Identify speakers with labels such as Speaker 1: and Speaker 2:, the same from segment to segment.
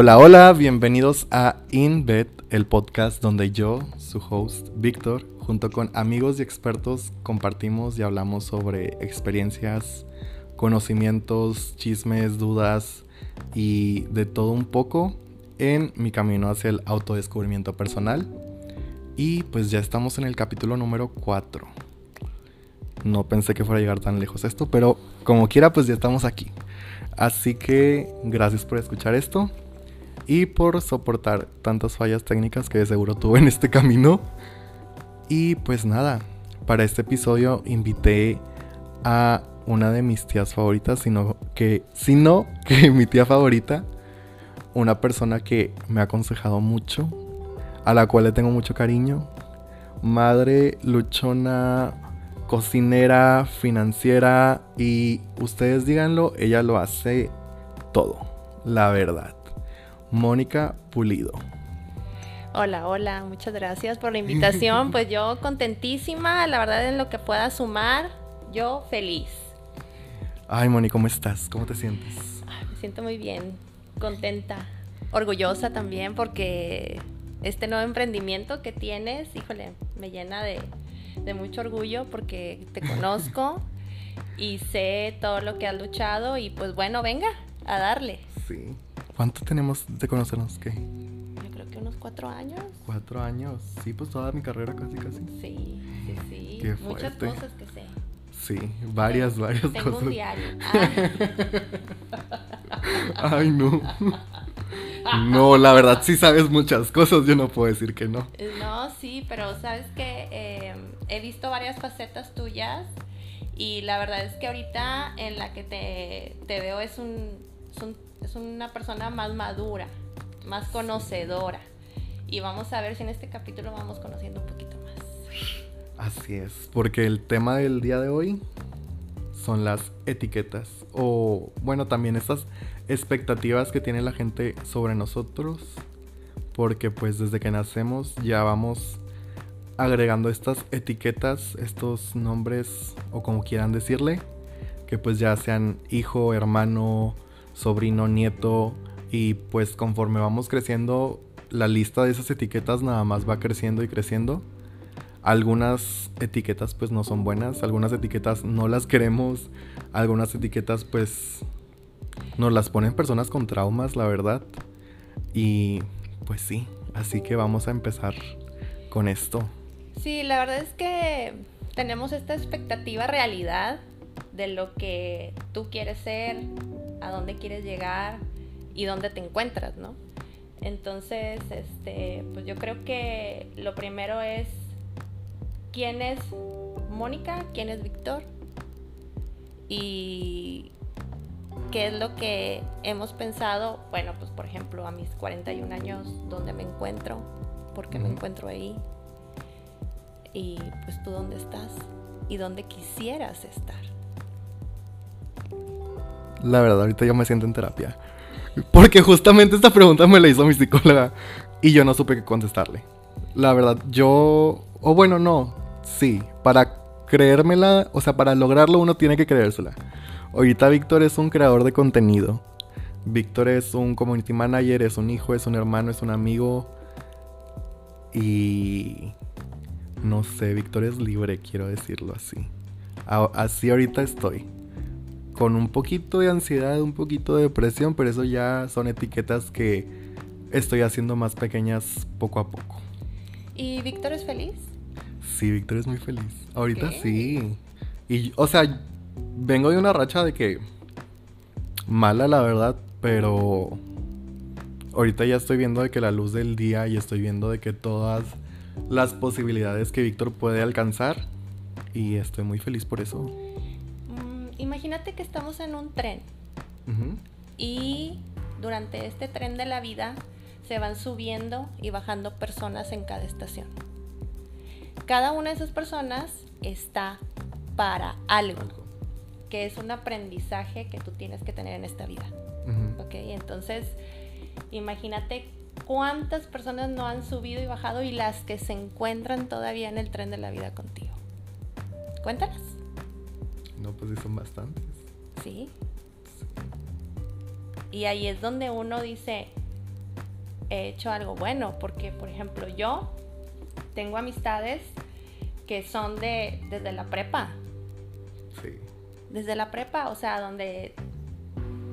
Speaker 1: Hola, hola, bienvenidos a InBed, el podcast donde yo, su host, Víctor, junto con amigos y expertos, compartimos y hablamos sobre experiencias, conocimientos, chismes, dudas y de todo un poco en mi camino hacia el autodescubrimiento personal. Y pues ya estamos en el capítulo número 4. No pensé que fuera a llegar tan lejos esto, pero como quiera, pues ya estamos aquí. Así que gracias por escuchar esto y por soportar tantas fallas técnicas que de seguro tuve en este camino. Y pues nada, para este episodio invité a una de mis tías favoritas, sino que, sino que mi tía favorita, una persona que me ha aconsejado mucho, a la cual le tengo mucho cariño, madre luchona, cocinera, financiera y ustedes díganlo, ella lo hace todo, la verdad. Mónica Pulido.
Speaker 2: Hola, hola, muchas gracias por la invitación. Pues yo contentísima, la verdad en lo que pueda sumar, yo feliz.
Speaker 1: Ay, Moni, ¿cómo estás? ¿Cómo te sientes?
Speaker 2: me siento muy bien, contenta, orgullosa también porque este nuevo emprendimiento que tienes, híjole, me llena de, de mucho orgullo porque te conozco y sé todo lo que has luchado y pues bueno, venga, a darle.
Speaker 1: Sí. ¿Cuánto tenemos de conocernos? ¿Qué?
Speaker 2: Yo creo que unos cuatro años.
Speaker 1: Cuatro años. Sí, pues toda mi carrera casi, casi.
Speaker 2: Sí, sí, sí.
Speaker 1: Qué
Speaker 2: Muchas cosas que sé.
Speaker 1: Sí, varias, varias
Speaker 2: Tengo
Speaker 1: cosas.
Speaker 2: un diario. Ah.
Speaker 1: Ay, no. No, la verdad sí sabes muchas cosas, yo no puedo decir que no.
Speaker 2: No, sí, pero sabes que he visto varias facetas tuyas y la verdad es que ahorita en la que te, te veo es, un, es, un, es una persona más madura, más conocedora. Y vamos a ver si en este capítulo vamos conociendo un poquito más.
Speaker 1: Así es, porque el tema del día de hoy son las etiquetas o bueno, también esas expectativas que tiene la gente sobre nosotros, porque pues desde que nacemos ya vamos agregando estas etiquetas, estos nombres o como quieran decirle, que pues ya sean hijo, hermano, sobrino, nieto y pues conforme vamos creciendo la lista de esas etiquetas nada más va creciendo y creciendo algunas etiquetas pues no son buenas, algunas etiquetas no las queremos, algunas etiquetas pues nos las ponen personas con traumas, la verdad. Y pues sí, así que vamos a empezar con esto.
Speaker 2: Sí, la verdad es que tenemos esta expectativa realidad de lo que tú quieres ser, a dónde quieres llegar y dónde te encuentras, ¿no? Entonces, este, pues yo creo que lo primero es quién es Mónica, quién es Víctor y qué es lo que hemos pensado. Bueno, pues por ejemplo, a mis 41 años, ¿dónde me encuentro? ¿Por qué me encuentro ahí? Y pues tú dónde estás y dónde quisieras estar.
Speaker 1: La verdad, ahorita yo me siento en terapia. Porque justamente esta pregunta me la hizo mi psicóloga y yo no supe qué contestarle. La verdad, yo... O bueno, no. Sí, para creérmela, o sea, para lograrlo uno tiene que creérsela. Ahorita Víctor es un creador de contenido. Víctor es un community manager, es un hijo, es un hermano, es un amigo. Y... No sé, Víctor es libre, quiero decirlo así. Así ahorita estoy. Con un poquito de ansiedad, un poquito de depresión, pero eso ya son etiquetas que estoy haciendo más pequeñas poco a poco.
Speaker 2: ¿Y Víctor es feliz?
Speaker 1: Sí, Víctor es muy feliz. Ahorita sí. Y, o sea, vengo de una racha de que. Mala, la verdad, pero. Ahorita ya estoy viendo de que la luz del día y estoy viendo de que todas las posibilidades que Víctor puede alcanzar. Y estoy muy feliz por eso.
Speaker 2: Imagínate que estamos en un tren. Y durante este tren de la vida se van subiendo y bajando personas en cada estación. Cada una de esas personas está para algo, que es un aprendizaje que tú tienes que tener en esta vida. ¿Ok? Entonces, imagínate cuántas personas no han subido y bajado y las que se encuentran todavía en el tren de la vida contigo. Cuéntanos.
Speaker 1: No, pues sí son bastantes.
Speaker 2: Sí. Y ahí es donde uno dice, he hecho algo bueno, porque por ejemplo yo tengo amistades que son de desde la prepa. Sí. Desde la prepa, o sea, donde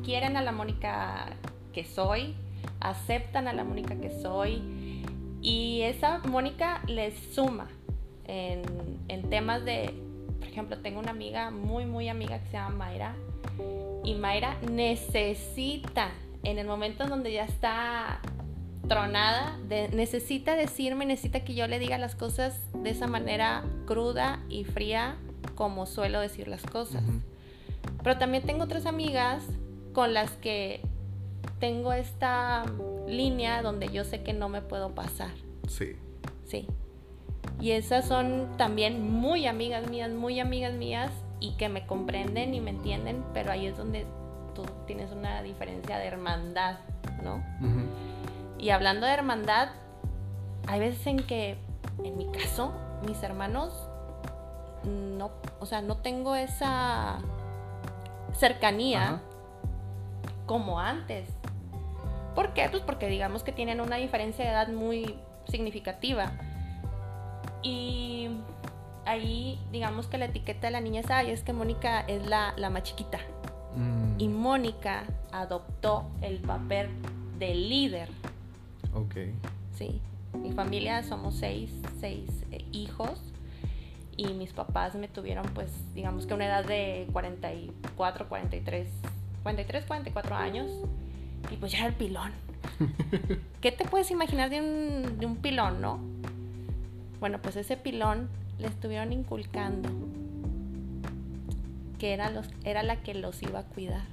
Speaker 2: quieren a la Mónica que soy, aceptan a la Mónica que soy y esa Mónica les suma en, en temas de, por ejemplo, tengo una amiga muy, muy amiga que se llama Mayra y Mayra necesita, en el momento en donde ya está tronada, necesita decirme, necesita que yo le diga las cosas de esa manera cruda y fría como suelo decir las cosas. Pero también tengo otras amigas con las que tengo esta línea donde yo sé que no me puedo pasar.
Speaker 1: Sí.
Speaker 2: Sí. Y esas son también muy amigas mías, muy amigas mías y que me comprenden y me entienden, pero ahí es donde tú tienes una diferencia de hermandad, ¿no? Y hablando de hermandad, hay veces en que, en mi caso, mis hermanos, no, o sea, no tengo esa cercanía como antes. ¿Por qué? Pues porque digamos que tienen una diferencia de edad muy significativa. Y ahí digamos que la etiqueta de la niña es, ay, es que Mónica es la, la más chiquita. Mm. Y Mónica adoptó el papel de líder.
Speaker 1: Ok.
Speaker 2: Sí. Mi familia somos seis, seis eh, hijos y mis papás me tuvieron pues digamos que una edad de 44, 43, 43, 44 años y pues ya era el pilón. ¿Qué te puedes imaginar de un, de un pilón, no? Bueno, pues ese pilón le estuvieron inculcando que era, los, era la que los iba a cuidar.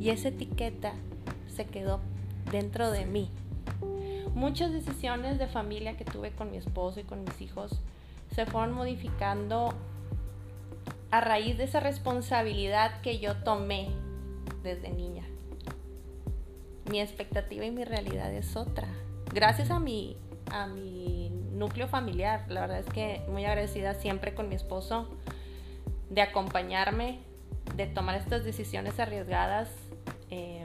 Speaker 2: Y esa etiqueta se quedó dentro de mí. Muchas decisiones de familia que tuve con mi esposo y con mis hijos se fueron modificando a raíz de esa responsabilidad que yo tomé desde niña. Mi expectativa y mi realidad es otra. Gracias a mi, a mi núcleo familiar, la verdad es que muy agradecida siempre con mi esposo de acompañarme, de tomar estas decisiones arriesgadas. Eh,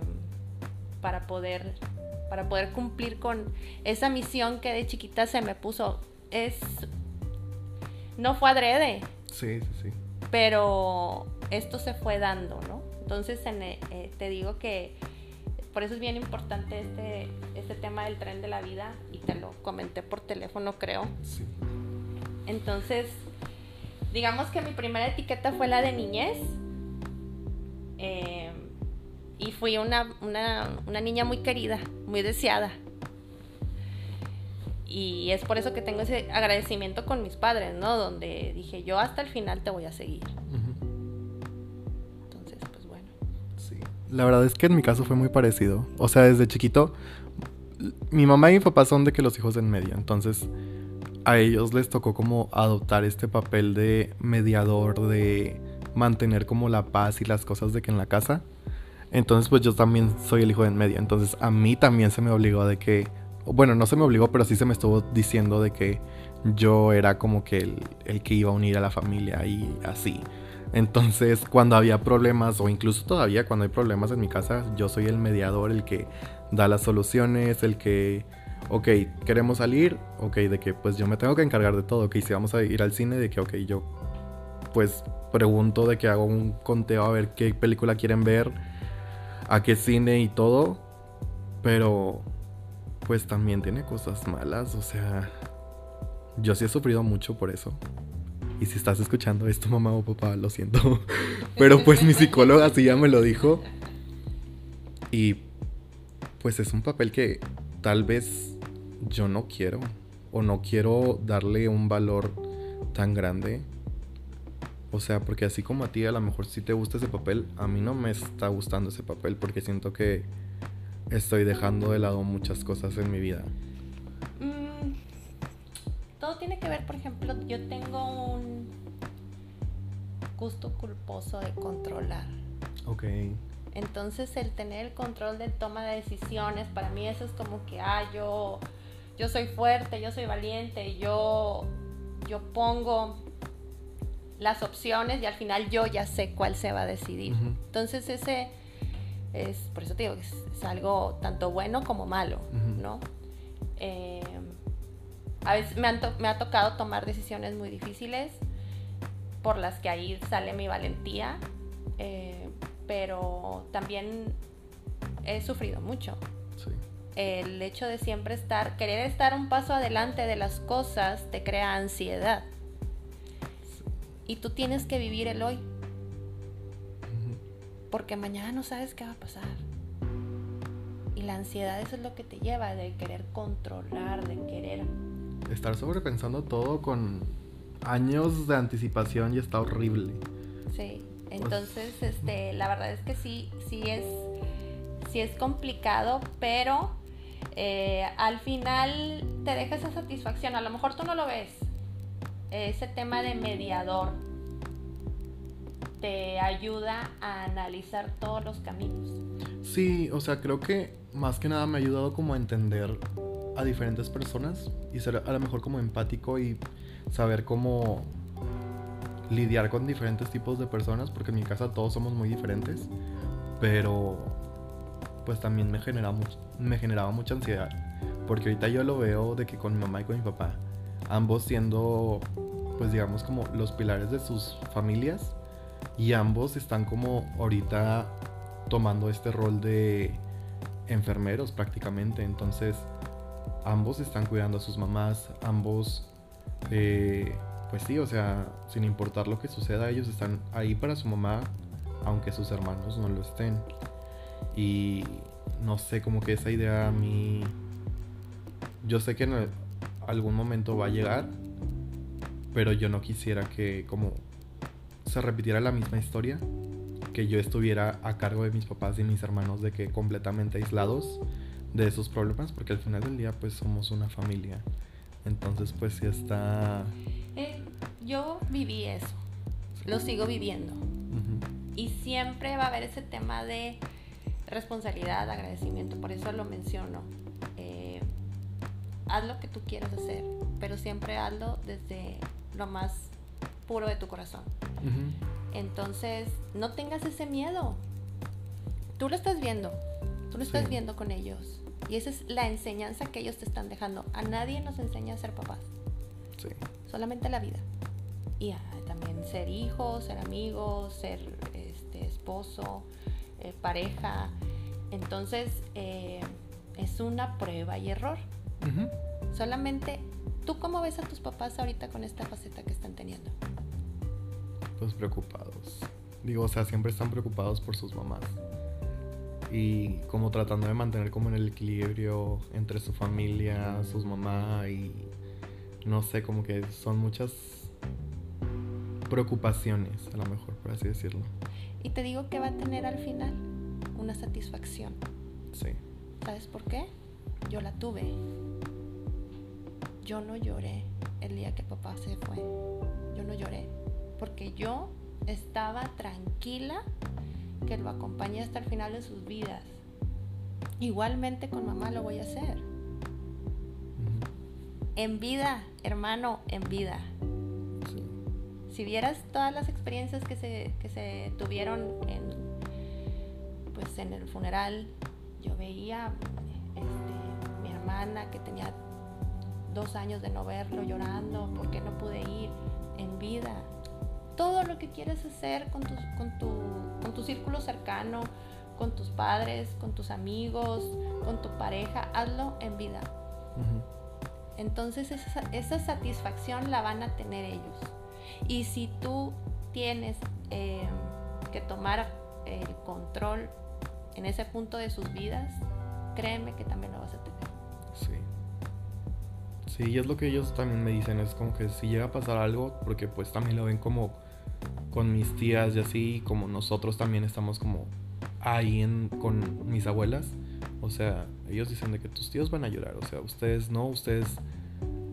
Speaker 2: para poder, para poder cumplir con esa misión que de chiquita se me puso. Es, no fue adrede.
Speaker 1: Sí, sí, sí.
Speaker 2: Pero esto se fue dando, ¿no? Entonces eh, te digo que por eso es bien importante este, este tema del tren de la vida y te lo comenté por teléfono, creo. Sí. Entonces, digamos que mi primera etiqueta fue la de niñez. Eh, y fui una, niña muy querida, muy deseada. Y es por eso que tengo ese agradecimiento con mis padres, ¿no? Donde dije, yo hasta el final te voy a seguir.
Speaker 1: La verdad es que en mi caso fue muy parecido. O sea, desde chiquito, mi mamá y mi papá son de que los hijos en medio. Entonces, a ellos les tocó como adoptar este papel de mediador, de mantener como la paz y las cosas de que en la casa. Entonces, pues yo también soy el hijo de en medio. Entonces, a mí también se me obligó de que, bueno, no se me obligó, pero sí se me estuvo diciendo de que yo era como que el, el que iba a unir a la familia y así. Entonces, cuando había problemas, o incluso todavía cuando hay problemas en mi casa, yo soy el mediador, el que da las soluciones, el que, ok, queremos salir, ok, de que pues yo me tengo que encargar de todo, ok, si vamos a ir al cine, de que, ok, yo pues pregunto de que hago un conteo a ver qué película quieren ver a qué cine y todo, pero pues también tiene cosas malas, o sea, yo sí he sufrido mucho por eso. Y si estás escuchando esto, mamá o papá, lo siento. Pero pues mi psicóloga sí ya me lo dijo. Y pues es un papel que tal vez yo no quiero. O no quiero darle un valor tan grande. O sea, porque así como a ti a lo mejor sí te gusta ese papel, a mí no me está gustando ese papel porque siento que estoy dejando de lado muchas cosas en mi vida.
Speaker 2: Tiene que ver, por ejemplo, yo tengo un gusto culposo de controlar.
Speaker 1: Ok.
Speaker 2: Entonces el tener el control de toma de decisiones, para mí eso es como que, ah, yo, yo soy fuerte, yo soy valiente, yo, yo pongo las opciones y al final yo ya sé cuál se va a decidir. Entonces ese, Es, por eso te digo es, algo tanto bueno como malo, ¿no? Eh, a veces me, me ha tocado tomar decisiones muy difíciles por las que ahí sale mi valentía, eh, pero también he sufrido mucho. El hecho de siempre estar, querer estar un paso adelante de las cosas te crea ansiedad. Y tú tienes que vivir el hoy. Porque mañana no sabes qué va a pasar. Y la ansiedad eso es lo que te lleva de querer controlar, de querer...
Speaker 1: Estar sobrepensando todo con años de anticipación y está horrible.
Speaker 2: Sí, entonces este, la verdad es que sí, sí es, sí es complicado, pero eh, al final te deja esa satisfacción. A lo mejor tú no lo ves. Ese tema de mediador te ayuda a analizar todos los caminos.
Speaker 1: Sí, o sea, creo que más que nada me ha ayudado como a entender a diferentes personas y ser a lo mejor como empático y saber cómo lidiar con diferentes tipos de personas, porque en mi casa todos somos muy diferentes, pero pues también me generaba, me generaba mucha ansiedad, porque ahorita yo lo veo de que con mi mamá y con mi papá, ambos siendo pues digamos como los pilares de sus familias y ambos están como ahorita tomando este rol de enfermeros prácticamente, entonces ambos están cuidando a sus mamás, ambos eh, pues sí, o sea, sin importar lo que suceda, ellos están ahí para su mamá, aunque sus hermanos no lo estén. Y no sé, como que esa idea a mí, yo sé que en algún momento va a llegar, pero yo no quisiera que como se repitiera la misma historia, que yo estuviera a cargo de mis papás y mis hermanos de que completamente aislados de esos problemas, porque al final del día pues somos una familia. Entonces, pues sí está...
Speaker 2: Eh, yo viví eso, lo sigo viviendo. Y siempre va a haber ese tema de responsabilidad, agradecimiento, por eso lo menciono. Eh, haz lo que tú quieras hacer, pero siempre hazlo desde lo más puro de tu corazón. Entonces, no tengas ese miedo. Tú lo estás viendo, tú lo estás viendo con ellos. Y esa es la enseñanza que ellos te están dejando. A nadie nos enseña a ser papás. Sí. Solamente la vida. Y también ser hijo, ser amigo, ser este, esposo, eh, pareja. Entonces, eh, es una prueba y error. Solamente, ¿tú cómo ves a tus papás ahorita con esta faceta que están teniendo?
Speaker 1: Pues preocupados. Digo, o sea, siempre están preocupados por sus mamás y como tratando de mantener como en el equilibrio entre su familia, sus mamás y no sé, como que son muchas preocupaciones, a lo mejor, por así decirlo.
Speaker 2: Y te digo que va a tener al final una satisfacción.
Speaker 1: Sí.
Speaker 2: ¿Sabes por qué? Yo la tuve. Yo no lloré el día que papá se fue. Yo no lloré. Porque yo estaba tranquila que lo acompañe hasta el final de sus vidas. Igualmente con mamá lo voy a hacer. En vida, hermano, en vida. Si vieras todas las experiencias que se, que se tuvieron en, pues en el funeral, yo veía este, mi hermana que tenía dos años de no verlo llorando porque no pude ir en vida todo lo que quieres hacer con tu, con tu, con tu círculo cercano, con tus padres, con tus amigos, con tu pareja, hazlo en vida. Entonces esa, esa, satisfacción la van a tener ellos. Y si tú tienes eh, que tomar el control en ese punto de sus vidas, créeme que también lo vas a tener.
Speaker 1: Sí. Sí, y es lo que ellos también me dicen, es como que si llega a pasar algo, porque pues también lo ven como con mis tías y así, como nosotros también estamos como ahí con mis abuelas. O sea, ellos dicen de que tus tíos van a llorar. O sea, ustedes no, ustedes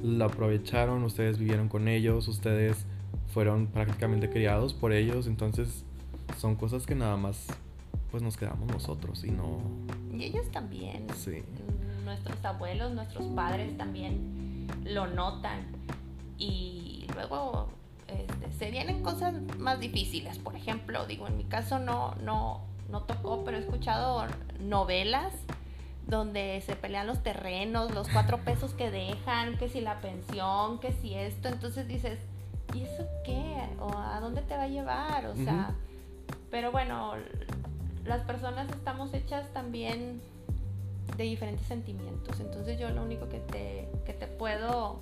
Speaker 1: lo aprovecharon, ustedes vivieron con ellos, ustedes fueron prácticamente criados por ellos. Entonces, son cosas que nada más pues nos quedamos nosotros y no...
Speaker 2: Y ellos también.
Speaker 1: Sí.
Speaker 2: Nuestros abuelos, nuestros padres también lo notan. Y luego este, se vienen cosas más difíciles. Por ejemplo, digo, en mi caso no, no, no tocó, pero he escuchado novelas donde se pelean los terrenos, los cuatro pesos que dejan, que si la pensión, que si esto, entonces dices, ¿y eso qué? ¿O a dónde te va a llevar? O sea, pero bueno, las personas estamos hechas también de diferentes sentimientos, entonces yo lo único que te, que te puedo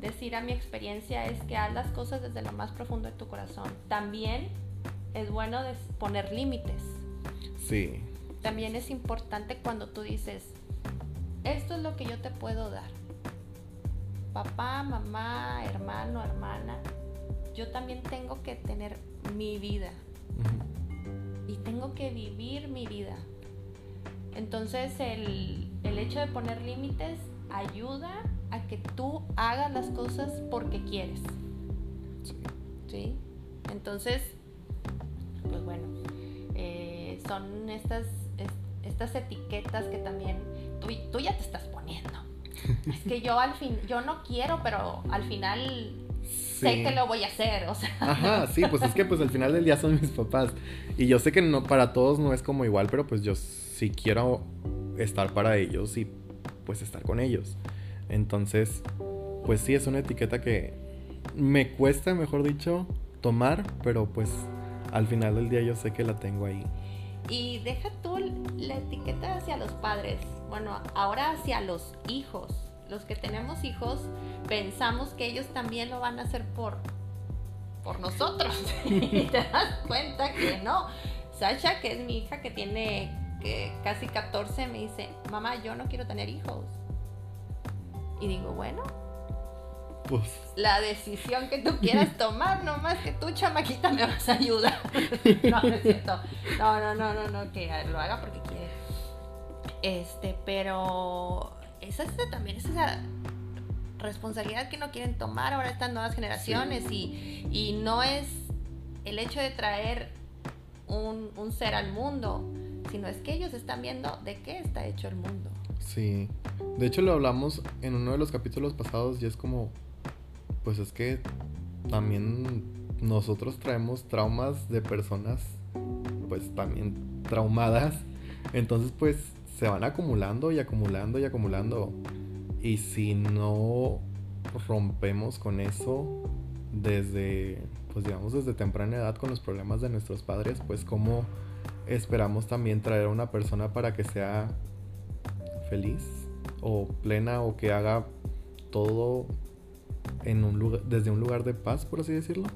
Speaker 2: decir a mi experiencia es que haz las cosas desde lo más profundo de tu corazón. También es bueno poner límites.
Speaker 1: Sí.
Speaker 2: También es importante cuando tú dices, esto es lo que yo te puedo dar. Papá, mamá, hermano, hermana, yo también tengo que tener mi vida. Y tengo que vivir mi vida. Entonces el, el hecho de poner límites ayuda a que tú hagas las cosas porque quieres. Sí. Entonces, pues bueno, eh, son estas, estas etiquetas que también tú, tú ya te estás poniendo. es que yo al fin, yo no quiero, pero al final sé que lo voy a hacer, o sea.
Speaker 1: Ajá, sí, pues es que pues al final del día son mis papás. Y yo sé que no, para todos no es como igual, pero pues yo sí quiero estar para ellos y pues estar con ellos. Entonces, pues sí, es una etiqueta que me cuesta, mejor dicho, tomar, pero pues al final del día yo sé que la tengo ahí.
Speaker 2: Y deja tú la etiqueta hacia los padres, bueno, ahora hacia los hijos. Los que tenemos hijos pensamos que ellos también lo van a hacer por, por nosotros. y te das cuenta que no. Sasha, que es mi hija que tiene que casi 14, me dice, mamá, yo no quiero tener hijos. Y digo, bueno, pues. La decisión que tú quieras tomar, no más que tú, chamaquita, me vas a ayudar. no, no es cierto. No, no, no, no, no, que lo haga porque quiere. Este, pero esa es también es esa responsabilidad que no quieren tomar ahora estas nuevas generaciones y, y, no es el hecho de traer un, un ser al mundo, sino es que ellos están viendo de qué está hecho el mundo.
Speaker 1: Sí. De hecho lo hablamos en uno de los capítulos pasados y es como, pues es que también nosotros traemos traumas de personas, pues también traumadas. Entonces pues se van acumulando y acumulando y acumulando. Y si no rompemos con eso desde, pues digamos, desde temprana edad con los problemas de nuestros padres, pues como esperamos también traer a una persona para que sea feliz o plena o que haga todo en un lugar, desde un lugar de paz, por así decirlo.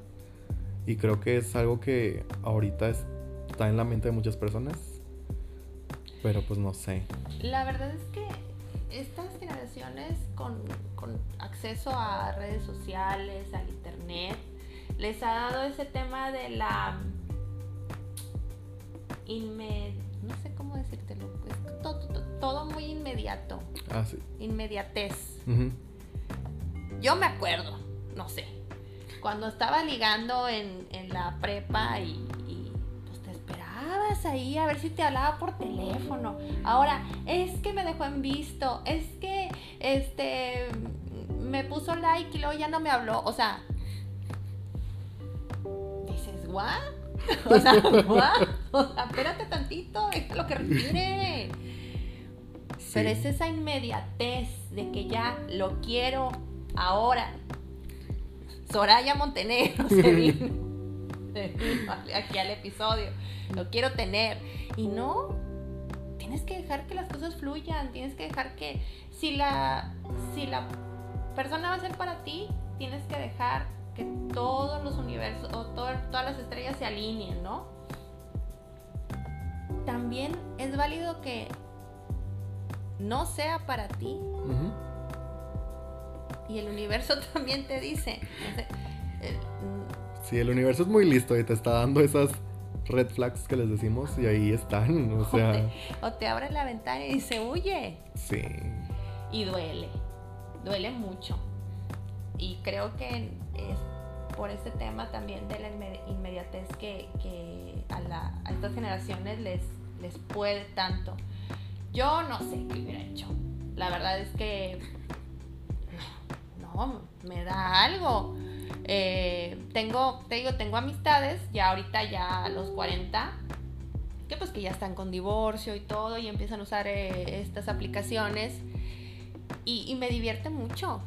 Speaker 1: Y creo que es algo que ahorita está en la mente de muchas personas. Pero pues no sé.
Speaker 2: La verdad es que estas generaciones con, con acceso a redes sociales, al internet, les ha dado ese tema de la inmed no sé cómo decírtelo, es todo, todo, muy inmediato.
Speaker 1: Ah, sí.
Speaker 2: Inmediatez. Yo me acuerdo, no sé, cuando estaba ligando en, la prepa y, pues te esperabas ahí a ver si te hablaba por teléfono. Ahora, es que me dejó en visto, es que este me puso like y luego ya no me habló. O sea, dices, ¿what? o sea, O sea, espérate tantito, es lo que requiere. Pero es esa inmediatez de que ya lo quiero ahora. Soraya Montenegro se vino, aquí al episodio. Lo quiero tener. Y no, tienes que dejar que las cosas fluyan. Tienes que dejar que si la, si la persona va a ser para ti, tienes que dejar que todos los universos o todas las estrellas se alineen, ¿no? También es válido que no sea para ti. Y el universo también te dice.
Speaker 1: sí, el universo es muy listo y te está dando esas red flags que les decimos y ahí están. O, sea...
Speaker 2: o, te, abre la ventana y dice, huye.
Speaker 1: Sí.
Speaker 2: Y duele. Duele mucho. Y creo que es por este tema también de la inmediatez que, a, estas generaciones les, les puede tanto. Yo no sé qué hubiera hecho. La verdad es que no, me da algo. Eh, tengo, te digo, tengo amistades, ya ahorita ya a los 40, que pues que ya están con divorcio y todo y empiezan a usar eh, estas aplicaciones y, me divierte mucho.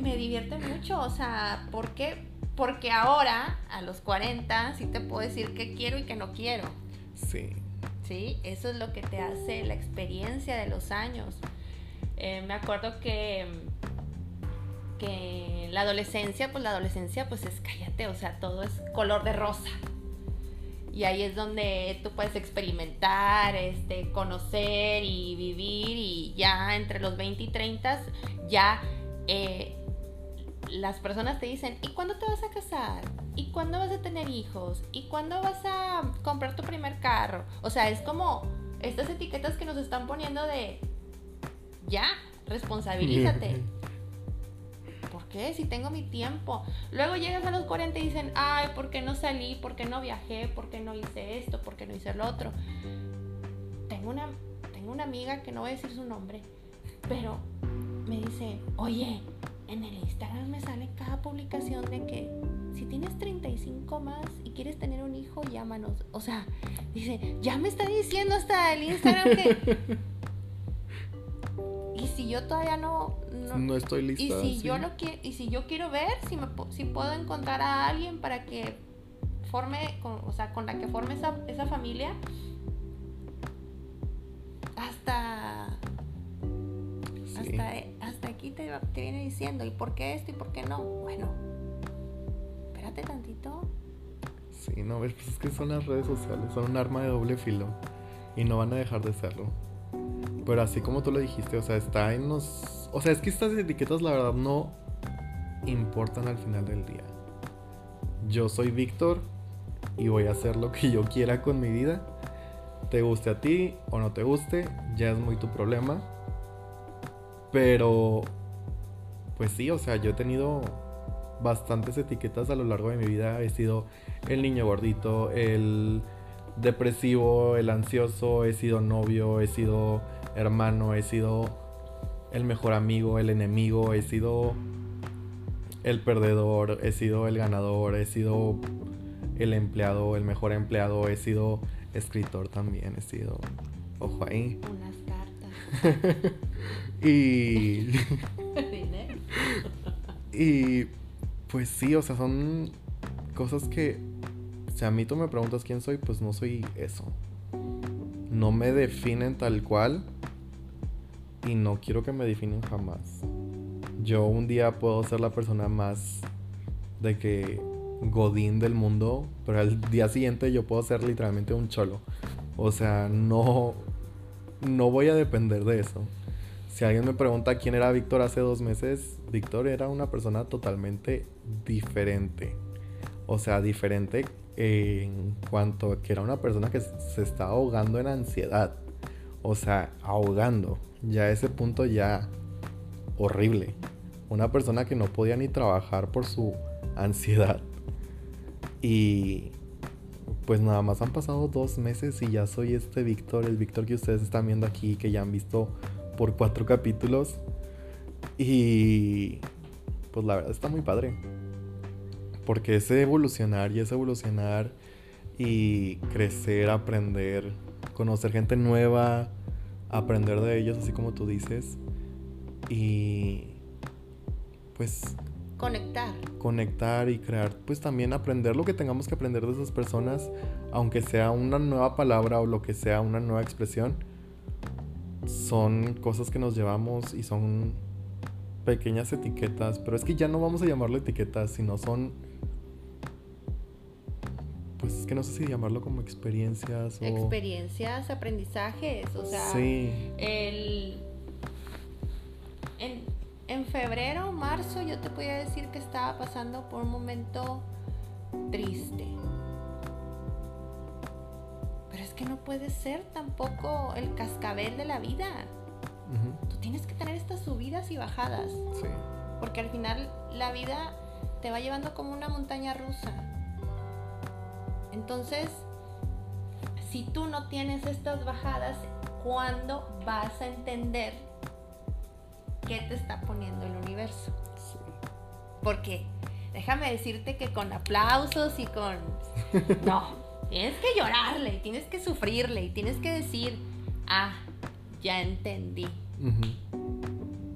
Speaker 2: Me, divierte mucho, o sea, ¿por qué? Porque ahora, a los 40, sí te puedo decir que quiero y que no quiero.
Speaker 1: Sí.
Speaker 2: Sí, eso es lo que te hace la experiencia de los años. Eh, me acuerdo que, que la adolescencia, pues la adolescencia, pues es cállate, o sea, todo es color de rosa. Y ahí es donde tú puedes experimentar, este, conocer y vivir y ya entre los 20 y 30 ya eh, las personas te dicen, ¿y cuándo te vas a casar? ¿Y cuándo vas a tener hijos? ¿Y cuándo vas a comprar tu primer carro? O sea, es como estas etiquetas que nos están poniendo de, ya, responsabilízate. ¿Por qué? Si tengo mi tiempo. Luego llegas a los 40 y dicen, ay, ¿por qué no salí? ¿Por qué no viajé? ¿Por qué no hice esto? ¿Por qué no hice lo otro? Tengo una, tengo una amiga que no voy a decir su nombre, pero me dice, oye, en el Instagram me sale cada publicación de que si tienes 35 más y quieres tener un hijo, llámanos. O sea, dice, ya me está diciendo hasta el Instagram que... y si yo todavía no...
Speaker 1: No, estoy lista.
Speaker 2: Y si, yo lo y si yo quiero ver, si, me, si puedo encontrar a alguien para que forme, con, o sea, con la que forme esa, esa familia, hasta... Hasta, hasta aquí te, viene diciendo, ¿y por qué esto y por qué no? Bueno, espérate tantito.
Speaker 1: Sí, no, ves, pues es que son las redes sociales, son un arma de doble filo y no van a dejar de serlo. Pero así como tú lo dijiste, o sea, está en los... O sea, es que estas etiquetas la verdad no importan al final del día. Yo soy Víctor y voy a hacer lo que yo quiera con mi vida. Te guste a ti o no te guste, ya es muy tu problema. Pero, pues sí, o sea, yo he tenido bastantes etiquetas a lo largo de mi vida. He sido el niño gordito, el depresivo, el ansioso, he sido novio, he sido hermano, he sido el mejor amigo, el enemigo, he sido el perdedor, he sido el ganador, he sido el empleado, el mejor empleado, he sido escritor también, he sido, ojo ahí. y... y pues sí, o sea, son cosas que, si a mí tú me preguntas quién soy, pues no soy eso. No me definen tal cual y no quiero que me definen jamás. Yo un día puedo ser la persona más de que godín del mundo, pero al día siguiente yo puedo ser literalmente un cholo. O sea, no no voy a depender de eso. Si alguien me pregunta quién era Víctor hace dos meses, Víctor era una persona totalmente diferente. O sea, diferente en cuanto a que era una persona que se estaba ahogando en ansiedad. O sea, ahogando ya ese punto ya horrible. Una persona que no podía ni trabajar por su ansiedad. Y pues nada más han pasado dos meses y ya soy este Víctor, el Víctor que ustedes están viendo aquí, que ya han visto por cuatro capítulos. Y pues la verdad está muy padre. Porque ese evolucionar y ese evolucionar y crecer, aprender, conocer gente nueva, aprender de ellos, así como tú dices. Y pues...
Speaker 2: Conectar.
Speaker 1: Conectar y crear, pues también aprender lo que tengamos que aprender de esas personas, aunque sea una nueva palabra o lo que sea una nueva expresión. Son cosas que nos llevamos y son pequeñas etiquetas, pero es que ya no vamos a llamarlo etiquetas, sino son pues es que no sé si llamarlo como experiencias o...
Speaker 2: Experiencias, aprendizajes, o sea,
Speaker 1: sí.
Speaker 2: el... En, febrero, marzo, yo te podía decir que estaba pasando por un momento triste. Pero es que no puede ser tampoco el cascabel de la vida. Tú tienes que tener estas subidas y bajadas.
Speaker 1: Sí.
Speaker 2: Porque al final la vida te va llevando como una montaña rusa. Entonces, si tú no tienes estas bajadas, ¿cuándo vas a entender qué te está poniendo el universo? Porque déjame decirte que con aplausos y con... No, Tienes que llorarle, tienes que sufrirle y tienes que decir, ah, ya entendí.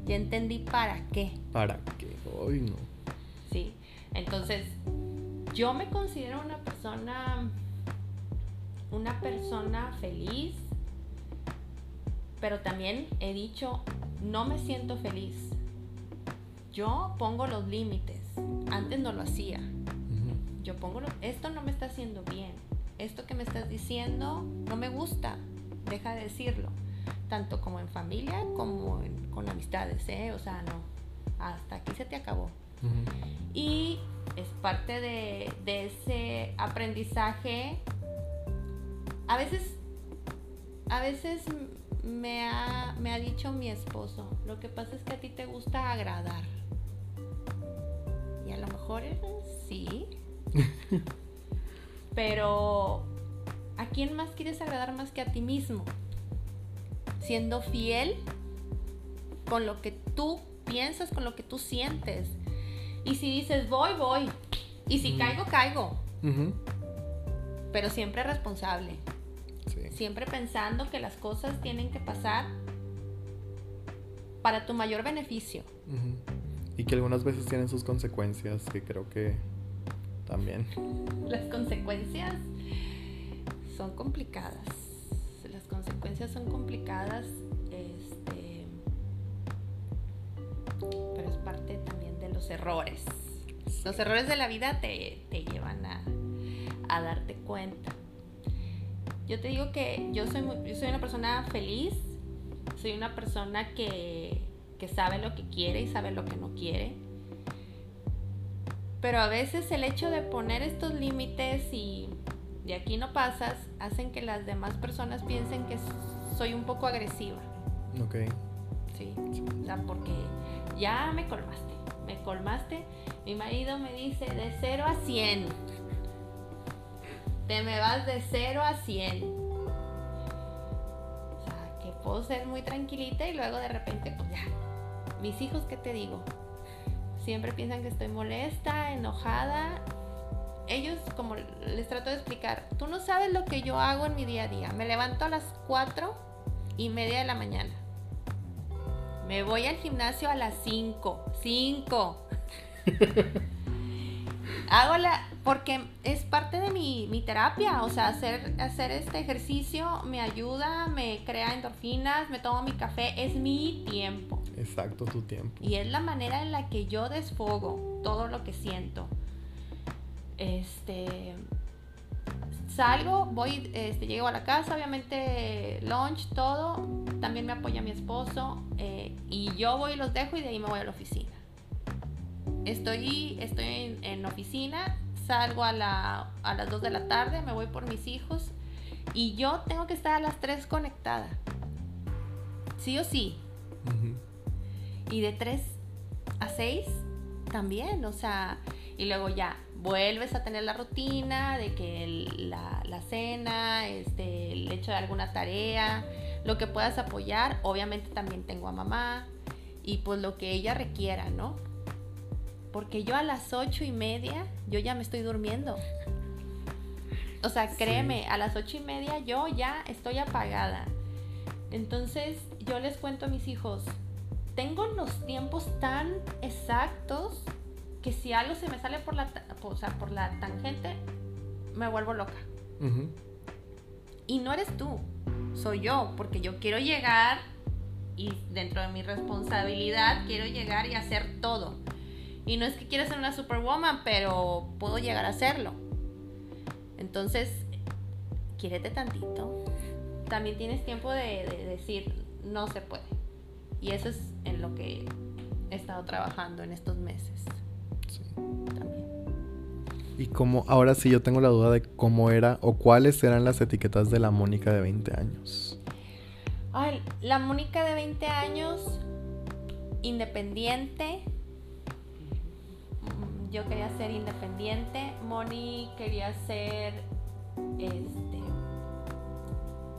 Speaker 2: Ya entendí para qué.
Speaker 1: ¿Para qué? Hoy no.
Speaker 2: Sí. Entonces, yo me considero una persona una persona feliz, pero también he dicho, no me siento feliz. Yo pongo los límites. Antes no lo hacía. Yo pongo, esto no me está haciendo bien. Esto que me estás diciendo no me gusta. Deja de decirlo. Tanto como en familia como con amistades, ¿eh? O sea, no. Hasta aquí se te acabó. Y es parte de, de ese aprendizaje a veces, a veces me ha, me ha dicho mi esposo, lo que pasa es que a ti te gusta agradar. Y a lo mejor sí. Pero ¿a quién más quieres agradar más que a ti mismo? Siendo fiel con lo que tú piensas, con lo que tú sientes. Y si dices voy, voy. Y si caigo, caigo. Pero siempre responsable. Siempre pensando que las cosas tienen que pasar para tu mayor beneficio.
Speaker 1: Y que algunas veces tienen sus consecuencias, que creo que también.
Speaker 2: Las consecuencias son complicadas. Las consecuencias son complicadas, este, pero es parte también de los errores. Los errores de la vida te, llevan a, a darte cuenta. Yo te digo que yo soy, soy una persona feliz, soy una persona que, que sabe lo que quiere y sabe lo que no quiere. Pero a veces el hecho de poner estos límites y de aquí no pasas hacen que las demás personas piensen que soy un poco agresiva.
Speaker 1: Ok.
Speaker 2: Sí, o sea, porque ya me colmaste, me colmaste. Mi marido me dice de 0 a 100 te me vas de 0 a 100. O sea, que puedo ser muy tranquilita y luego de repente, pues ya, mis hijos, ¿qué te digo? Siempre piensan que estoy molesta, enojada. Ellos, como les trato de explicar, tú no sabes lo que yo hago en mi día a día. Me levanto a las 4 y media de la mañana. Me voy al gimnasio a las 5. 5. Hago la, porque es parte de mi, terapia, o sea, hacer, hacer este ejercicio me ayuda, me crea endorfinas, me tomo mi café, es mi tiempo.
Speaker 1: Exacto, tu tiempo.
Speaker 2: Y es la manera en la que yo desfogo todo lo que siento. Este, salgo, voy, este, llego a la casa, obviamente lunch, todo, también me apoya mi esposo eh, y yo voy y los dejo y de ahí me voy a la oficina. Estoy, estoy en, en oficina, salgo a, la, a las 2 de la tarde, me voy por mis hijos y yo tengo que estar a las 3 conectada. Sí o sí. Y de 3 a 6 también, o sea, y luego ya vuelves a tener la rutina de que la, la, cena, este, el hecho de alguna tarea, lo que puedas apoyar. Obviamente también tengo a mamá y pues lo que ella requiera, ¿no? Porque yo a las ocho y media, yo ya me estoy durmiendo. O sea, créeme, a las ocho y media yo ya estoy apagada. Entonces yo les cuento a mis hijos, tengo los tiempos tan exactos que si algo se me sale por la, o sea, por la tangente, me vuelvo loca. Y no eres tú, soy yo, porque yo quiero llegar y dentro de mi responsabilidad quiero llegar y hacer todo. Y no es que quiera ser una superwoman, pero puedo llegar a serlo. Entonces, quiérete tantito. También tienes tiempo de, decir, no se puede. Y eso es en lo que he estado trabajando en estos meses. Sí. También.
Speaker 1: Y como ahora sí yo tengo la duda de cómo era o cuáles eran las etiquetas de la Mónica de 20 años.
Speaker 2: Ay, la Mónica de 20 años, independiente, yo quería ser independiente, Moni quería ser, este,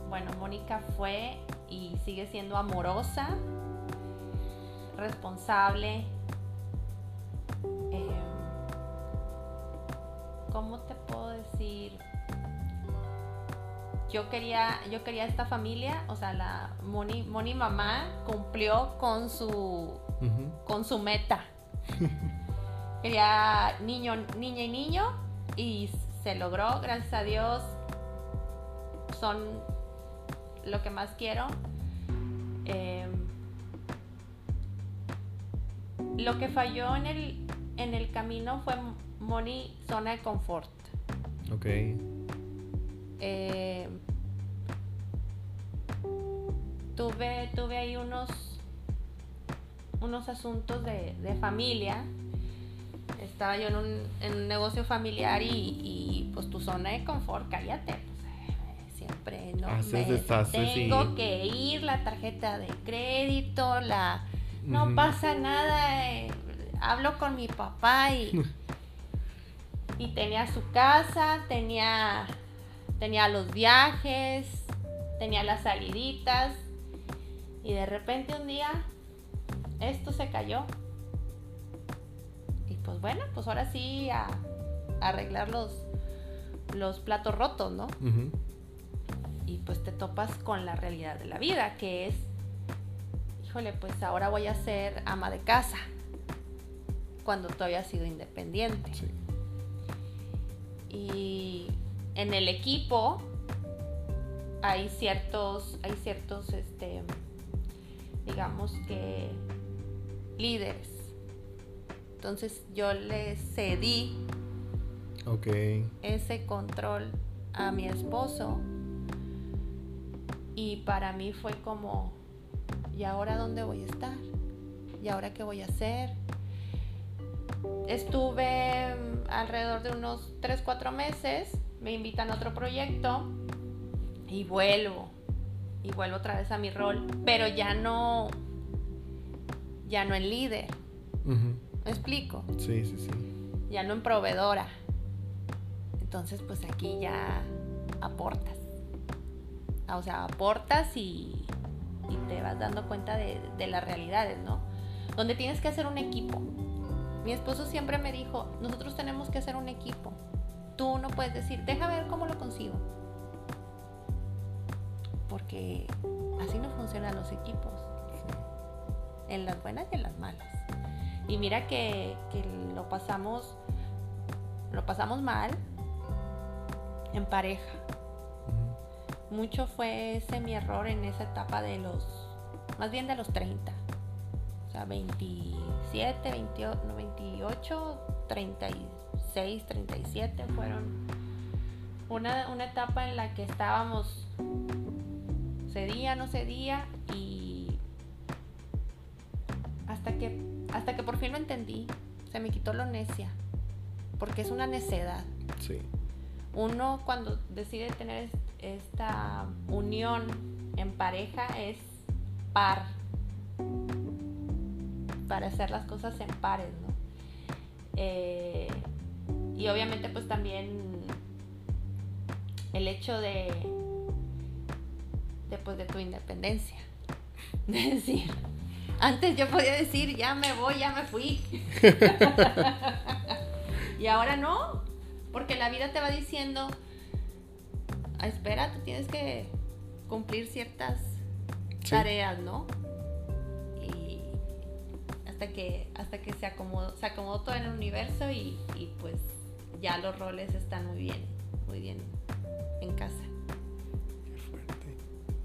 Speaker 2: bueno, Mónica fue y sigue siendo amorosa, responsable. Em, ¿Cómo te puedo decir? yo quería, yo quería esta familia, o sea, la Moni, Moni mamá cumplió con su, con su meta. quería niño, niña y niño y se logró, gracias a Dios. Son lo que más quiero. Em, lo que falló en el, en el camino fue Moni zona de confort.
Speaker 1: Ok.
Speaker 2: Eh, tuve, tuve ahí unos, unos asuntos de, familia. Estaba yo en un, negocio familiar y, pues tu zona de confort, cállate. Pues, siempre no me tengo que ir, la tarjeta de crédito, la no pasa nada, eh, hablo con mi papá y, y tenía su casa, tenía tenía los viajes, tenía las saliditas y de repente un día esto se cayó. Pues bueno, pues ahora sí a, arreglar los, los platos rotos, ¿no? Y pues te topas con la realidad de la vida, que es, híjole, pues ahora voy a ser ama de casa, cuando todavía he sido independiente. Y en el equipo hay ciertos, hay ciertos, este, digamos que líderes. Entonces yo le cedí ese control a mi esposo y para mí fue como, ¿y ahora dónde voy a estar? ¿Y ahora qué voy a hacer? Estuve alrededor de unos 3, 4 meses me invitan a otro proyecto y vuelvo. Y vuelvo otra vez a mi rol. Pero ya no. Ya no en líder. ¿Me explico?
Speaker 1: Sí, sí, sí.
Speaker 2: Ya no en proveedora. Entonces, pues aquí ya aportas. Ah, o sea, aportas y, y te vas dando cuenta de, de las realidades, ¿no? Donde tienes que hacer un equipo. Mi esposo siempre me dijo, nosotros tenemos que hacer un equipo tú no puedes decir, deja ver cómo lo consigo. Porque así no funcionan los equipos. En las buenas y en las malas. Y mira que, lo pasamos, lo pasamos mal en pareja. Mucho fue ese mi error en esa etapa de los, más bien de los 30. O sea, 27, 28, 28 36, 37 fueron una, una etapa en la que estábamos, cedía, no cedía y hasta que, hasta que por fin lo entendí, se me quitó lo necia, porque es una necedad.
Speaker 1: Sí.
Speaker 2: Uno cuando decide tener esta unión en pareja es par, para hacer las cosas en pares, ¿no? Eh, y obviamente pues también el hecho de, después de tu independencia. De decir, antes yo podía decir, ya me voy, ya me fui. y ahora no, porque la vida te va diciendo, ah, espera, tú tienes que cumplir ciertas tareas, ¿no? hasta que, hasta que se acomodó, se acomodó todo en el universo y, pues ya los roles están muy bien, muy bien en casa.
Speaker 1: Qué fuerte.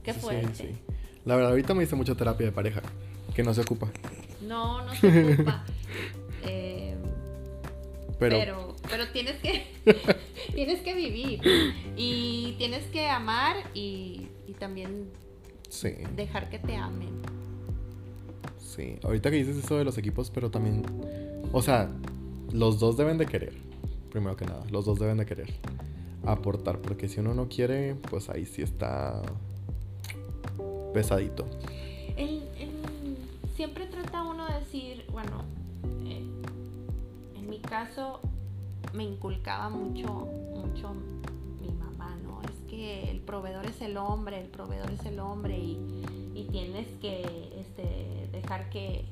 Speaker 2: Qué fuerte.
Speaker 1: La verdad, ahorita me hice mucha terapia de pareja, que no se ocupa.
Speaker 2: No, no se ocupa. Eh, pero, pero, tienes que tienes que vivir y tienes que amar y, y también dejar que te amen.
Speaker 1: Sí, ahorita que dices eso de los equipos, pero también, o sea, los dos deben de querer, primero que nada, los dos deben de querer aportar, porque si uno no quiere, pues ahí sí está pesadito.
Speaker 2: Siempre trata uno de decir, bueno, eh, en mi caso me inculcaba mucho, mucho mi mamá, ¿no? Es que el proveedor es el hombre, el proveedor es el hombre y, y tienes que este, dejar que,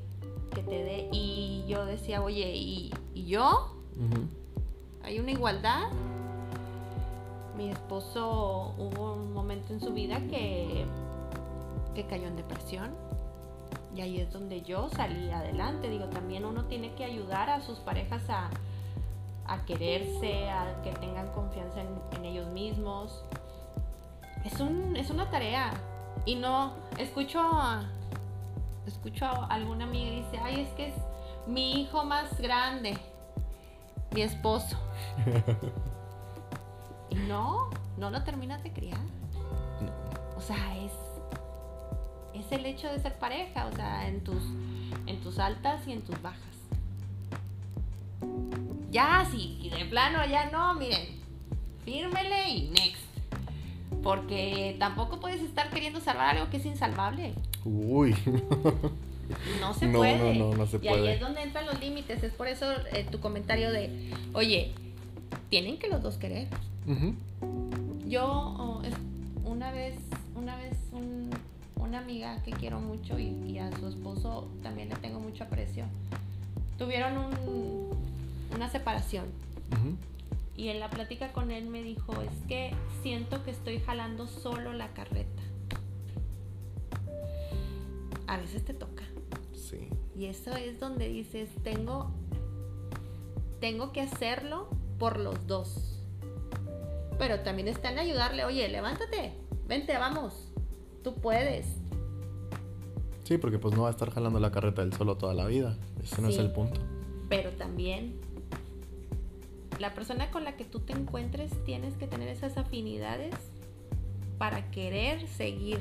Speaker 2: te dé. Y yo decía, oye, ¿y, yo? ¿Hay una igualdad? Mi esposo hubo un momento en su vida que, que cayó en depresión. Y ahí es donde yo salí adelante. Digo, también uno tiene que ayudar a sus parejas a, a quererse, a que tengan confianza en, ellos mismos. Es, un, es una tarea. Y no, escucho a, escucho a alguna amiga y dice, ay, es que es mi hijo más grande, mi esposo. y no, no lo terminas de criar. O sea, es, es el hecho de ser pareja, o sea, en tus, en tus altas y en tus bajas. Ya, sí, y de plano ya no, miren, fírmele y next. Porque tampoco puedes estar queriendo salvar algo que es insalvable.
Speaker 1: Uy.
Speaker 2: No se puede. No, no, no se y ahí es donde entran los límites. Es por eso eh, tu comentario de, oye, tienen que los dos querer. Yo oh, una vez, una vez una amiga que quiero mucho y, a su esposo también le tengo mucho aprecio. Tuvieron una separación. Y en la plática con él me dijo, es que siento que estoy jalando solo la carreta. A veces te toca.
Speaker 1: Sí.
Speaker 2: Y eso es donde dices, tengo, tengo que hacerlo por los dos. Pero también está en ayudarle, oye, levántate, vente, vamos, tú puedes.
Speaker 1: Sí, porque pues no va a estar jalando la carreta él solo toda la vida. Ese no es el punto.
Speaker 2: Pero también la persona con la que tú te encuentres tienes que tener esas afinidades para querer seguir.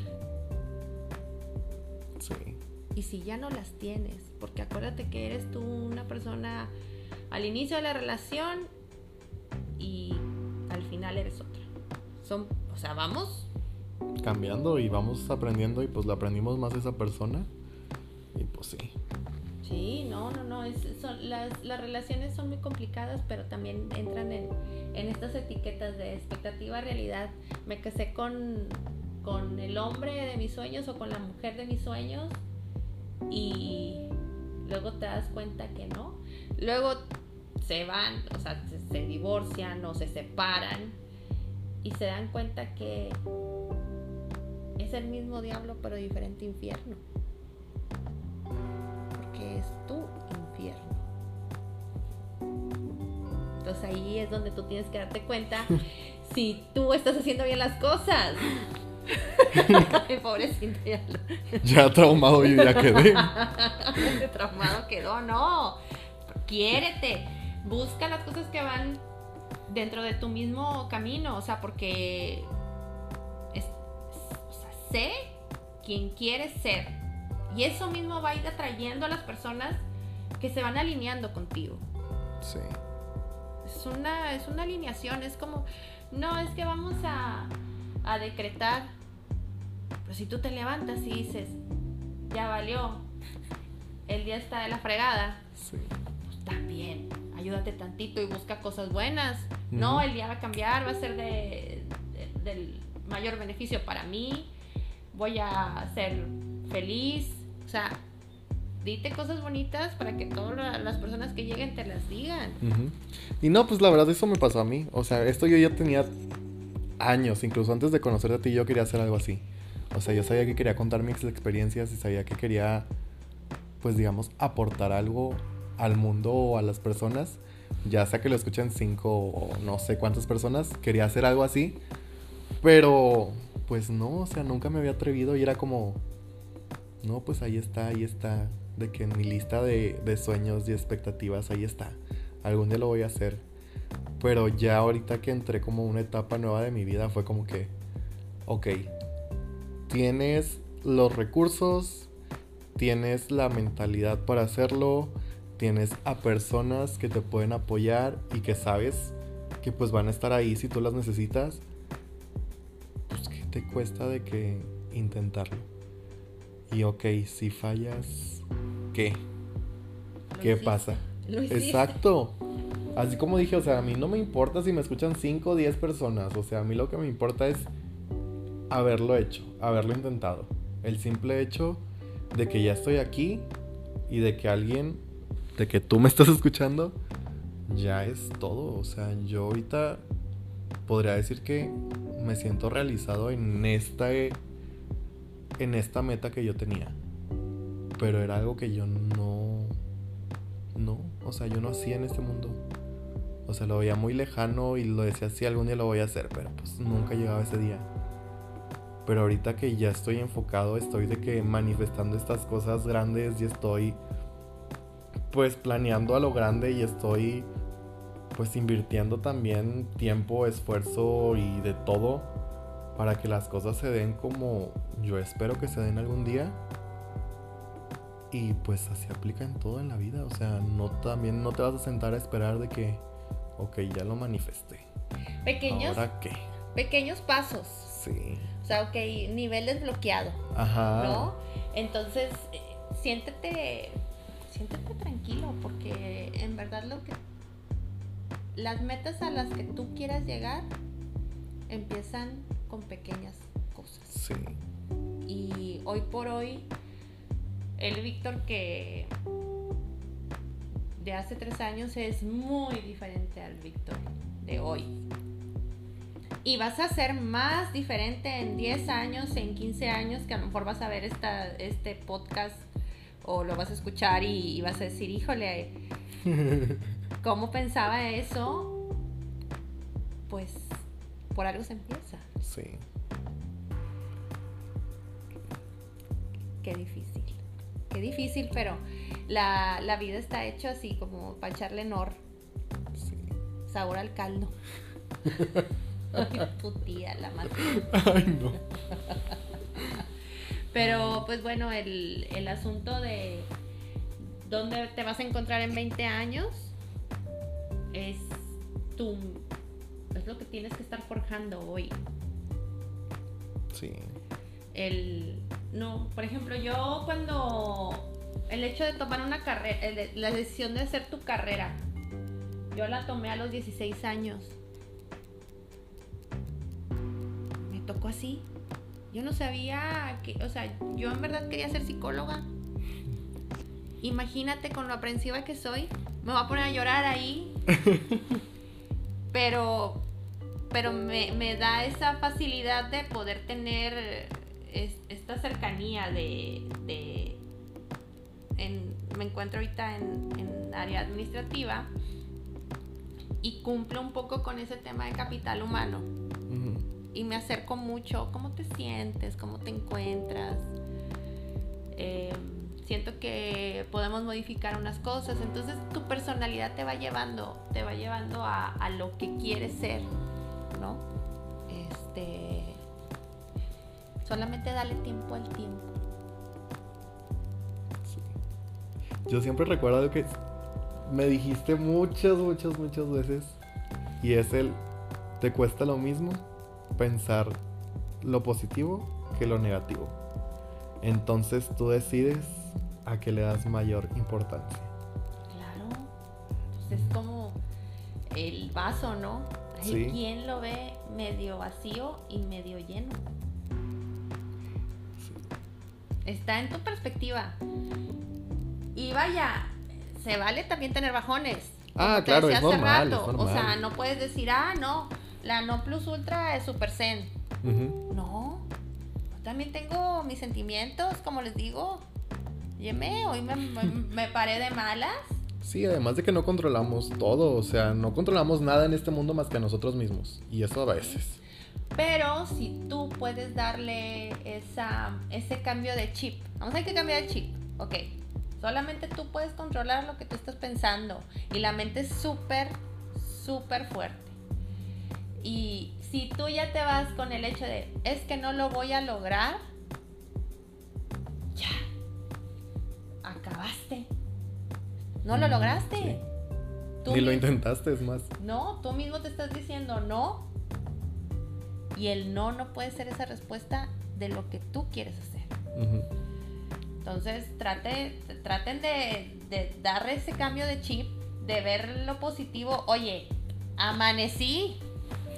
Speaker 1: Sí.
Speaker 2: Y si ya no las tienes, porque acuérdate que eres tú una persona al inicio de la relación y al final eres otra. Son, o sea, vamos
Speaker 1: cambiando y vamos aprendiendo y pues la aprendimos más esa persona y pues sí.
Speaker 2: Sí, no, no, no, son, las, las, relaciones son muy complicadas, pero también entran en, en estas etiquetas de expectativa, realidad. Me casé con, con el hombre de mis sueños o con la mujer de mis sueños y luego te das cuenta que no. Luego se van, o sea, se, se divorcian o se separan y se dan cuenta que es el mismo diablo pero diferente infierno es tu infierno. Entonces ahí es donde tú tienes que darte cuenta si tú estás haciendo bien las cosas. Ay, pobrecito, ya,
Speaker 1: ya traumado y ya quedé.
Speaker 2: traumado quedó, no. Quiérete. Busca las cosas que van dentro de tu mismo camino. O sea, porque sé quién quieres ser y eso mismo va a ir atrayendo a las personas que se van alineando contigo.
Speaker 1: Sí.
Speaker 2: Es una, es una alineación, es como, no, es que vamos a, a decretar. Pero si tú te levantas y dices, ya valió, el día está de la fregada,
Speaker 1: sí.
Speaker 2: pues también, ayúdate tantito y busca cosas buenas. No, el día va a cambiar, va a ser de, del mayor beneficio para mí, voy a ser feliz, o sea, dite cosas bonitas para que todas las personas que lleguen te las digan.
Speaker 1: Y no, pues la verdad eso me pasó a mí. O sea, esto yo ya tenía años, incluso antes de conocerte a ti yo quería hacer algo así. O sea, yo sabía que quería contar mis experiencias y sabía que quería, pues digamos, aportar algo al mundo o a las personas. Ya sea que lo escuchen cinco o no sé cuántas personas, quería hacer algo así. Pero, pues no, o sea, nunca me había atrevido y era como, no, pues ahí está, ahí está. De que en mi lista de, sueños y expectativas, ahí está. Algún día lo voy a hacer. Pero ya ahorita que entré como una etapa nueva de mi vida, fue como que, ok, tienes los recursos, tienes la mentalidad para hacerlo, tienes a personas que te pueden apoyar y que sabes que pues van a estar ahí si tú las necesitas, pues ¿qué te cuesta de que intentarlo? Y ok, si fallas, ¿qué? ¿Qué pasa? Exacto. Así como dije, o sea, a mí no me importa si me escuchan 5 o 10 personas. O sea, a mí lo que me importa es haberlo hecho, haberlo intentado. El simple hecho de que ya estoy aquí y de que alguien, de que tú me estás escuchando, ya es todo. O sea, yo ahorita podría decir que me siento realizado en esta en esta meta que yo tenía. Pero era algo que yo no no, o sea, yo no hacía en este mundo. O sea, lo veía muy lejano y lo decía, sí, algún día lo voy a hacer, pero pues nunca llegaba ese día. Pero ahorita que ya estoy enfocado, estoy de que manifestando estas cosas grandes y estoy pues planeando a lo grande y estoy pues invirtiendo también tiempo, esfuerzo y de todo para que las cosas se den como yo espero que se den algún día. Y pues así aplica en todo en la vida, o sea, no también no te vas a sentar a esperar de que ok, ya lo manifesté.
Speaker 2: Pequeños
Speaker 1: ¿Ahora qué?
Speaker 2: Pequeños pasos.
Speaker 1: Sí.
Speaker 2: O sea, ok, nivel desbloqueado.
Speaker 1: Ajá.
Speaker 2: ¿No? Entonces, eh, siéntete siéntete tranquilo porque en verdad lo que las metas a las que tú quieras llegar empiezan con pequeñas cosas.
Speaker 1: Sí.
Speaker 2: Y hoy por hoy, el Víctor que de hace tres años es muy diferente al Víctor de hoy. Y vas a ser más diferente en 10 años, en 15 años, que a lo mejor vas a ver esta, este podcast o lo vas a escuchar y, vas a decir, híjole, ¿cómo pensaba eso? Pues por algo se empieza.
Speaker 1: Sí.
Speaker 2: Qué difícil. Qué difícil, pero la, vida está hecha así como para echarle nor. Sí. Sabor al caldo. Ay, tu tía, la maté.
Speaker 1: Ay, no.
Speaker 2: Pero pues bueno, el, asunto de dónde te vas a encontrar en 20 años es tu es lo que tienes que estar forjando hoy.
Speaker 1: Sí.
Speaker 2: El no, por ejemplo, yo cuando el hecho de tomar una carrera, la decisión de hacer tu carrera, yo la tomé a los 16 años. Me tocó así. Yo no sabía que, o sea, yo en verdad quería ser psicóloga. Imagínate con lo aprensiva que soy. Me voy a poner a llorar ahí. pero pero me, da esa facilidad de poder tener esta cercanía de... me encuentro ahorita en, en área administrativa y cumple un poco con ese tema de capital humano y me acerco mucho. ¿Cómo te sientes? ¿Cómo te encuentras? Em, siento que podemos modificar unas cosas. Entonces tu personalidad te va llevando, te va llevando a, lo que quieres ser, ¿no? Este. Solamente dale tiempo al tiempo.
Speaker 1: Yo siempre recuerdo que me dijiste muchas, muchas, muchas veces. Y es el, ¿te cuesta lo mismo? pensar lo positivo que lo negativo. Entonces tú decides a qué le das mayor importancia.
Speaker 2: Claro. Pues es como el vaso, ¿no? Hay quien lo ve medio vacío y medio lleno. Está en tu perspectiva. Y vaya, se vale también tener bajones.
Speaker 1: Ah, claro, es normal,
Speaker 2: O sea, no puedes decir, ah, no, la No Plus Ultra es Super Zen. No, también tengo mis sentimientos, como les digo. Yeme, hoy me, paré de malas.
Speaker 1: Sí, además de que no controlamos todo, o sea, no controlamos nada en este mundo más que a nosotros mismos. Y eso a veces.
Speaker 2: Pero si tú puedes darle esa, ese cambio de chip, vamos a ver que cambiar el chip, ok. Solamente tú puedes controlar lo que tú estás pensando. Y la mente es súper, súper fuerte. Y si tú ya te vas con el hecho de, es que no lo voy a lograr, ya, acabaste. No lo lograste.
Speaker 1: Ni lo intentaste, es más.
Speaker 2: No, tú mismo te estás diciendo no. Y el no no puede ser esa respuesta de lo que tú quieres hacer. Entonces, trate, traten de, de dar ese cambio de chip, de ver lo positivo. Oye, amanecí,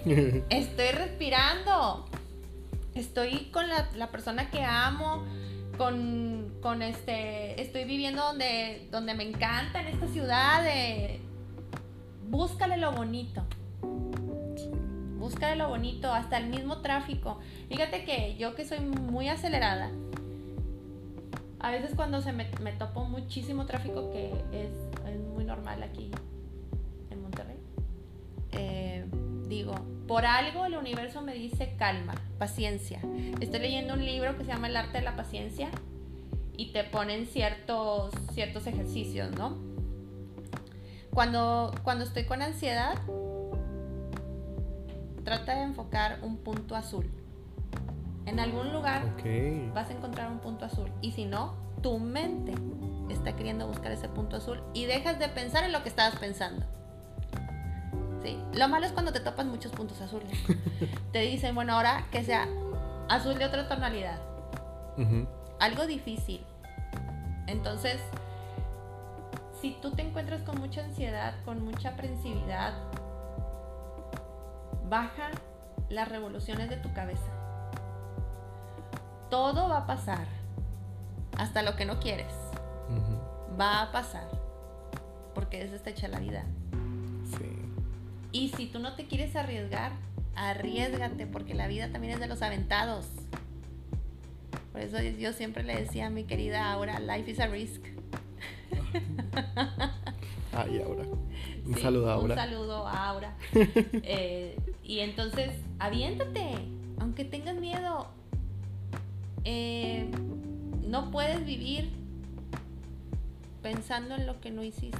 Speaker 2: estoy respirando. Estoy con la, persona que amo. Con, este. Estoy viviendo donde, donde me encanta en esta ciudad. búscale lo bonito. busca de lo bonito, hasta el mismo tráfico. Fíjate que yo que soy muy acelerada, a veces cuando se me, topo muchísimo tráfico, que es, muy normal aquí en Monterrey, eh, digo, por algo el universo me dice calma, paciencia. Estoy leyendo un libro que se llama El arte de la paciencia y te ponen ciertos, ciertos ejercicios, ¿no? Cuando, cuando estoy con ansiedad, trata de enfocar un punto azul. En algún lugar vas a encontrar un punto azul. Y si no, tu mente está queriendo buscar ese punto azul y dejas de pensar en lo que estabas pensando. Sí. Lo malo es cuando te topas muchos puntos azules. te dicen, bueno, ahora que sea azul de otra tonalidad. Algo difícil. Entonces, si tú te encuentras con mucha ansiedad, con mucha aprensividad, baja las revoluciones de tu cabeza. Todo va a pasar, hasta lo que no quieres. Va a pasar, porque es esta hecha la vida. Y si tú no te quieres arriesgar, arriesgate, porque la vida también es de los aventados. Por eso yo siempre le decía a mi querida Aura, life is a risk.
Speaker 1: Ay, Aura. Un saludo a Aura.
Speaker 2: Un saludo a Aura. Eh, y entonces, aviéntate, aunque tengas miedo. Eh, no puedes vivir pensando en lo que no hiciste.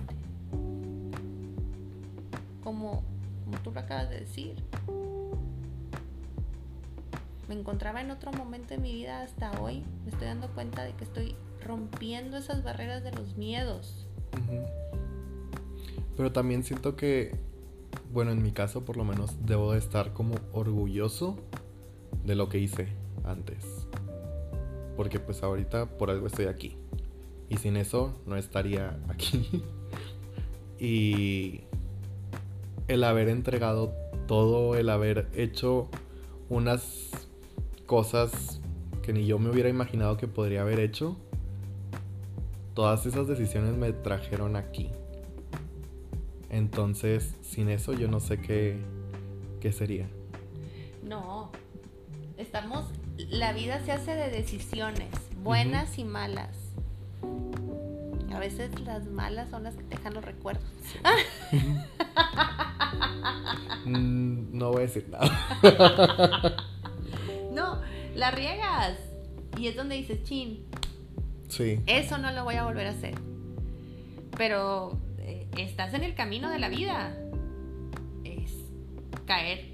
Speaker 2: Como, como tú lo acabas de decir. Me encontraba en otro momento de mi vida hasta hoy. Me estoy dando cuenta de que estoy rompiendo esas barreras de los miedos.
Speaker 1: Pero también siento que bueno, en mi caso por lo menos debo de estar como orgulloso de lo que hice antes. Porque pues ahorita por algo estoy aquí. Y sin eso no estaría aquí. y el haber entregado todo, el haber hecho unas cosas que ni yo me hubiera imaginado que podría haber hecho, todas esas decisiones me trajeron aquí. Entonces, sin eso yo no sé qué, qué sería.
Speaker 2: No, estamos, la vida se hace de decisiones, buenas y malas. A veces las malas son las que te dejan los recuerdos.
Speaker 1: Mm, no voy a decir nada.
Speaker 2: la riegas. Y es donde dices, chin.
Speaker 1: Sí.
Speaker 2: Eso no lo voy a volver a hacer. Pero estás en el camino de la vida. Es caer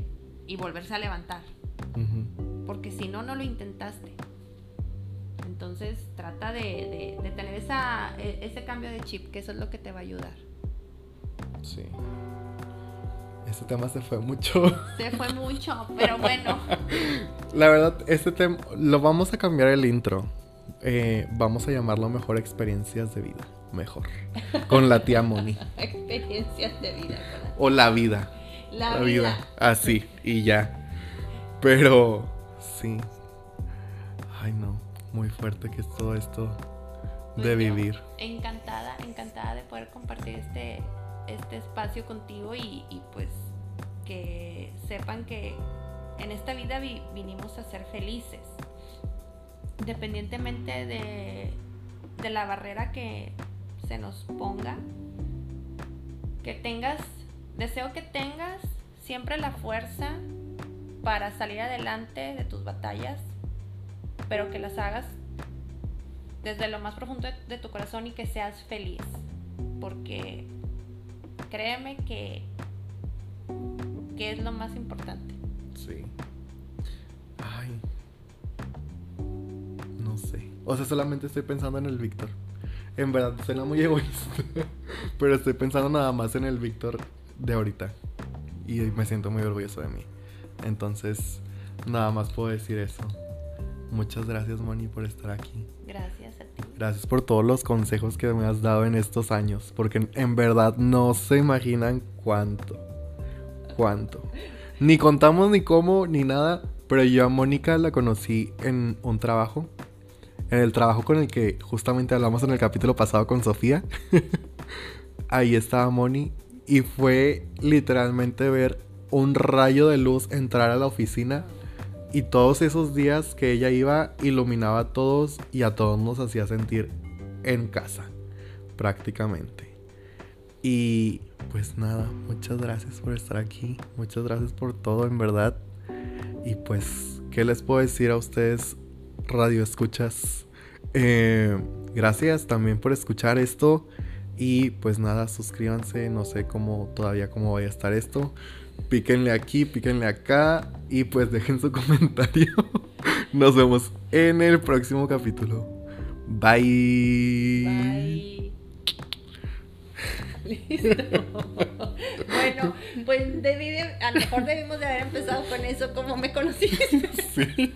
Speaker 2: y volverse a levantar. Porque si no, no lo intentaste. Entonces trata de, tener esa, e, ese cambio de chip, que eso es lo que te va a ayudar.
Speaker 1: Sí. Este tema se fue mucho.
Speaker 2: Se fue mucho, pero bueno.
Speaker 1: La verdad, este tema lo vamos a cambiar el intro. Eh, vamos a llamarlo mejor experiencias de vida mejor. Con la tía Moni.
Speaker 2: Experiencias de vida.
Speaker 1: O la vida.
Speaker 2: La, vida.
Speaker 1: Así, y ya. Pero, sí. Ay, no. Muy fuerte que es todo esto de pues vivir.
Speaker 2: Encantada, encantada de poder compartir este, este espacio contigo y, pues que sepan que en esta vida vinimos a ser felices. Independientemente de, de la barrera que se nos ponga. Que tengas, deseo que tengas siempre la fuerza para salir adelante de tus batallas, pero que las hagas desde lo más profundo de, tu corazón y que seas feliz. Porque créeme que, que es lo más importante.
Speaker 1: Sí. Ay. No sé. O sea, solamente estoy pensando en el Víctor. En verdad, suena muy egoísta. Pero estoy pensando nada más en el Víctor de ahorita. Y me siento muy orgulloso de mí. Entonces, nada más puedo decir eso. Muchas gracias, Moni, por estar aquí.
Speaker 2: Gracias.
Speaker 1: Gracias por todos los consejos que me has dado en estos años. Porque en verdad no se imaginan cuánto. Cuánto. Ni contamos ni cómo ni nada. Pero yo a Mónica la conocí en un trabajo en el trabajo con el que justamente hablamos en el capítulo pasado con Sofía. ahí estaba Moni y fue literalmente ver un rayo de luz entrar a la oficina y todos esos días que ella iba iluminaba a todos y a todos nos hacía sentir en casa, prácticamente. Y pues nada, muchas gracias por estar aquí, muchas gracias por todo, en verdad. Y pues, ¿qué les puedo decir a ustedes, radio escuchas? Eh, gracias también por escuchar esto. Y pues nada, suscríbanse, no sé cómo todavía cómo vaya a estar esto. Píquenle aquí, píquenle acá y pues dejen su comentario. Nos vemos en el próximo capítulo. Bye.
Speaker 2: Bye. Listo. bueno, pues debí de, a lo mejor debimos de haber empezado con eso, como me conociste. Sí.